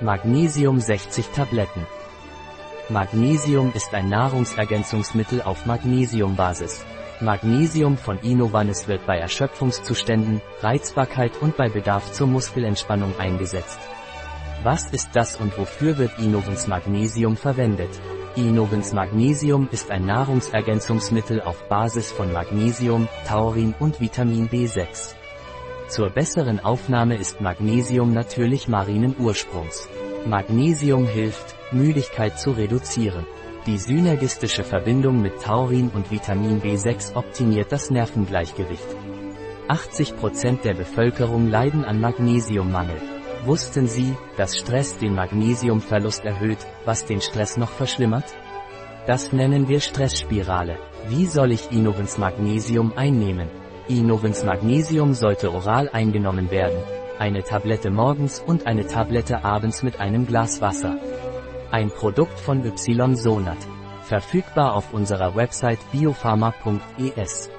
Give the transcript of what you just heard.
Magnesium 60 Tabletten. Magnesium ist ein Nahrungsergänzungsmittel auf Magnesiumbasis. Magnesium von Inovanis wird bei Erschöpfungszuständen, Reizbarkeit und bei Bedarf zur Muskelentspannung eingesetzt. Was ist das und wofür wird Inovens Magnesium verwendet? Inovens Magnesium ist ein Nahrungsergänzungsmittel auf Basis von Magnesium, Taurin und Vitamin B6. Zur besseren Aufnahme ist Magnesium natürlich marinen Ursprungs. Magnesium hilft, Müdigkeit zu reduzieren. Die synergistische Verbindung mit Taurin und Vitamin B6 optimiert das Nervengleichgewicht. 80% der Bevölkerung leiden an Magnesiummangel. Wussten Sie, dass Stress den Magnesiumverlust erhöht, was den Stress noch verschlimmert? Das nennen wir Stressspirale. Wie soll ich Inovens Magnesium einnehmen? Inovens Magnesium sollte oral eingenommen werden. Eine Tablette morgens und eine Tablette abends mit einem Glas Wasser. Ein Produkt von Ysonat. Verfügbar auf unserer Website biopharma.es.